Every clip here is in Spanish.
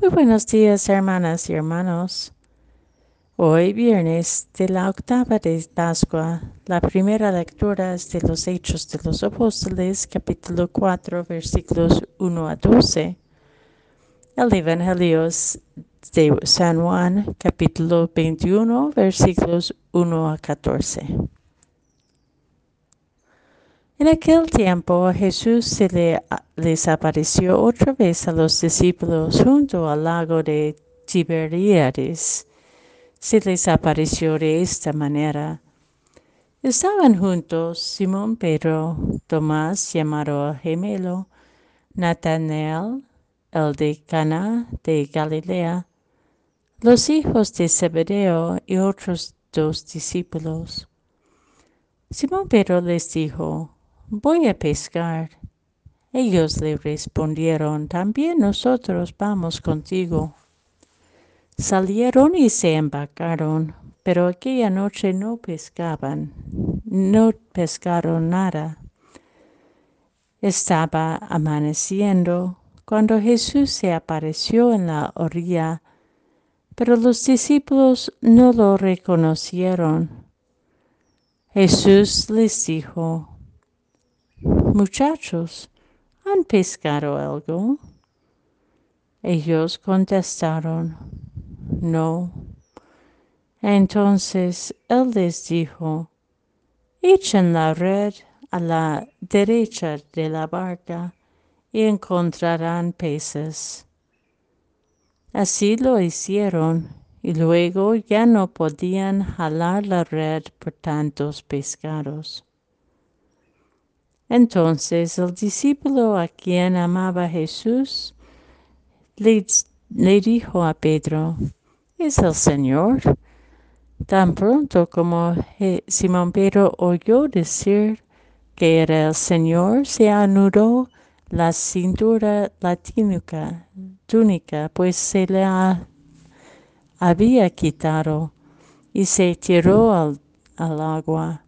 Muy buenos días, hermanas y hermanos. Hoy, viernes de la octava de Pascua, la primera lectura es de los Hechos de los Apóstoles, capítulo 4, versículos 1 a 12. El Evangelio de San Juan, capítulo 21, versículos 1 a 14. En aquel tiempo Jesús se le, les apareció otra vez a los discípulos junto al lago de Tiberíades. Se les apareció de esta manera. Estaban juntos Simón Pedro, Tomás llamado gemelo, Natanael, el de Cana de Galilea, los hijos de Zebedeo y otros dos discípulos. Simón Pedro les dijo, voy a pescar. Ellos le respondieron, también nosotros vamos contigo. Salieron y se embarcaron, pero aquella noche no pescaban, no pescaron nada. Estaba amaneciendo cuando Jesús se apareció en la orilla, pero los discípulos no lo reconocieron. Jesús les dijo, Muchachos, ¿han pescado algo? Ellos contestaron, no. Entonces él les dijo, echen la red a la derecha de la barca y encontrarán peces. Así lo hicieron y luego ya no podían jalar la red por tantos pescados. Entonces el discípulo a quien amaba Jesús le, dijo a Pedro, es el Señor. Tan pronto como Simón Pedro oyó decir que era el Señor, se anudó la cintura, la túnica, pues se le había quitado y se tiró al agua.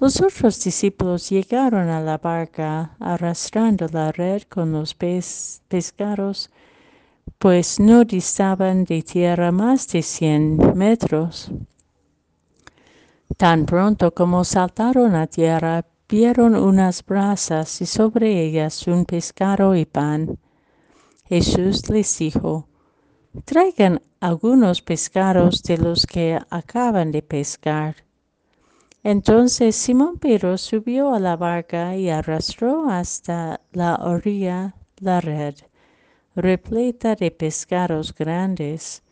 Los otros discípulos llegaron a la barca arrastrando la red con los pescados, pues no distaban de tierra más de cien metros. Tan pronto como saltaron a tierra, vieron unas brasas y sobre ellas un pescado y pan. Jesús les dijo, traigan algunos pescados de los que acaban de pescar. Entonces Simón Pedro subió a la barca y arrastró hasta la orilla la red, repleta de pescados grandes.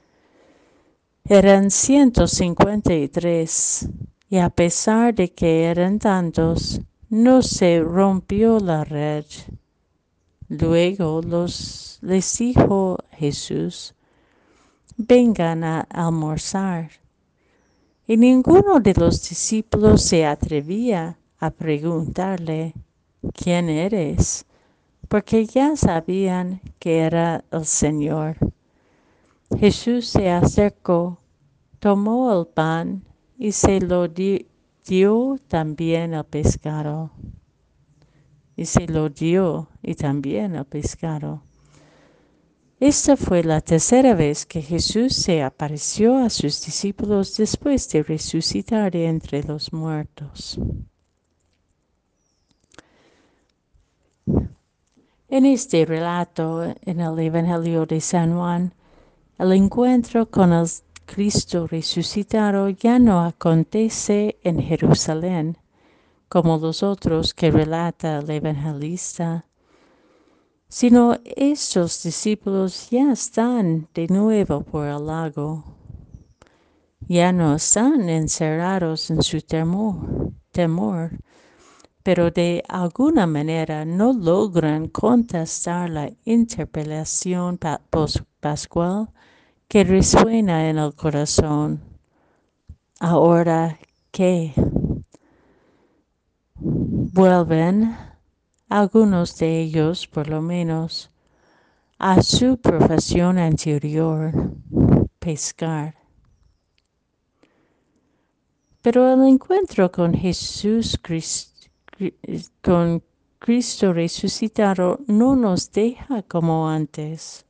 Eran ciento cincuenta y tres, y a pesar de que eran tantos, no se rompió la red. Luego los, les dijo Jesús, vengan a almorzar y ninguno de los discípulos se atrevía a preguntarle, ¿quién eres? porque ya sabían que era el Señor. Jesús se acercó, tomó el pan y se lo dio también al pescado. Y se lo dio y también al pescado. Esta fue la tercera vez que Jesús se apareció a sus discípulos después de resucitar de entre los muertos. En este relato, en el Evangelio de San Juan, el encuentro con el Cristo resucitado ya no acontece en Jerusalén, como los otros que relata el evangelista, sino estos discípulos ya están de nuevo por el lago. Ya no están encerrados en su temor, temor, pero de alguna manera no logran contestar la interpelación pascual que resuena en el corazón. Ahora que vuelven algunos de ellos por lo menos, a su profesión anterior, pescar. Pero el encuentro con Jesús con Cristo resucitado no nos deja como antes.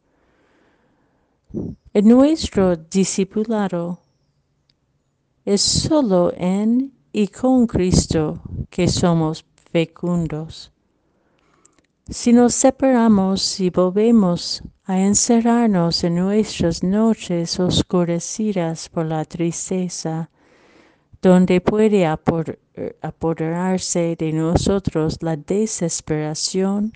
En nuestro discipulado es solo en y con Cristo que somos fecundos. Si nos separamos y volvemos a encerrarnos en nuestras noches oscurecidas por la tristeza, donde puede apoderarse de nosotros la desesperación,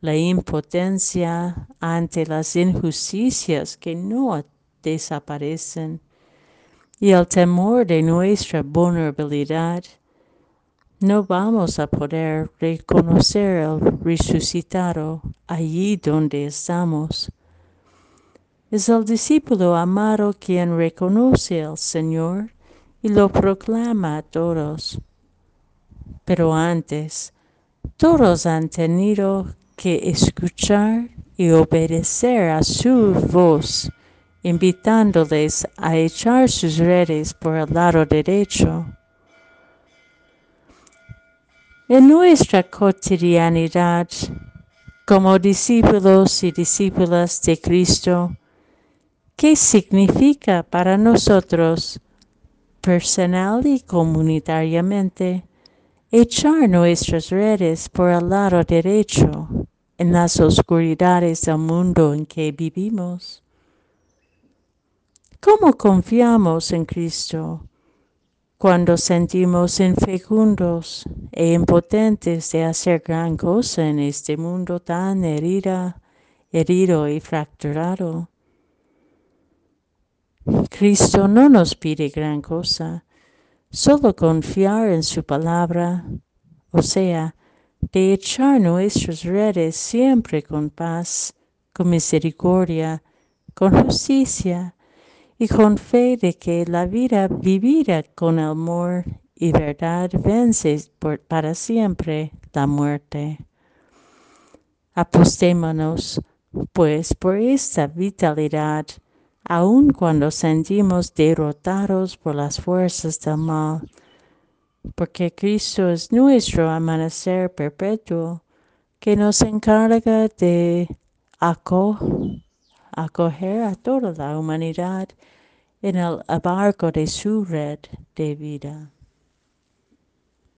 la impotencia ante las injusticias que no desaparecen y el temor de nuestra vulnerabilidad, no vamos a poder reconocer el resucitado allí donde estamos. Es el discípulo amado quien reconoce al Señor y lo proclama a todos. Pero antes, todos han tenido que escuchar y obedecer a su voz, invitándoles a echar sus redes por el lado derecho. En nuestra cotidianidad, como discípulos y discípulas de Cristo, ¿qué significa para nosotros, personal y comunitariamente, echar nuestras redes por el lado derecho en las oscuridades del mundo en que vivimos? ¿Cómo confiamos en Cristo? Cuando sentimos infecundos e impotentes de hacer gran cosa en este mundo tan herida, herido y fracturado. Cristo no nos pide gran cosa, solo confiar en su palabra, o sea, de echar nuestras redes siempre con paz, con misericordia, con justicia, y con fe de que la vida vivida con amor y verdad vence para siempre la muerte. Apostémonos, pues, por esta vitalidad, aun cuando sentimos derrotados por las fuerzas del mal, porque Cristo es nuestro amanecer perpetuo, que nos encarga de acoger acoger a toda la humanidad en el abarco de su red de vida.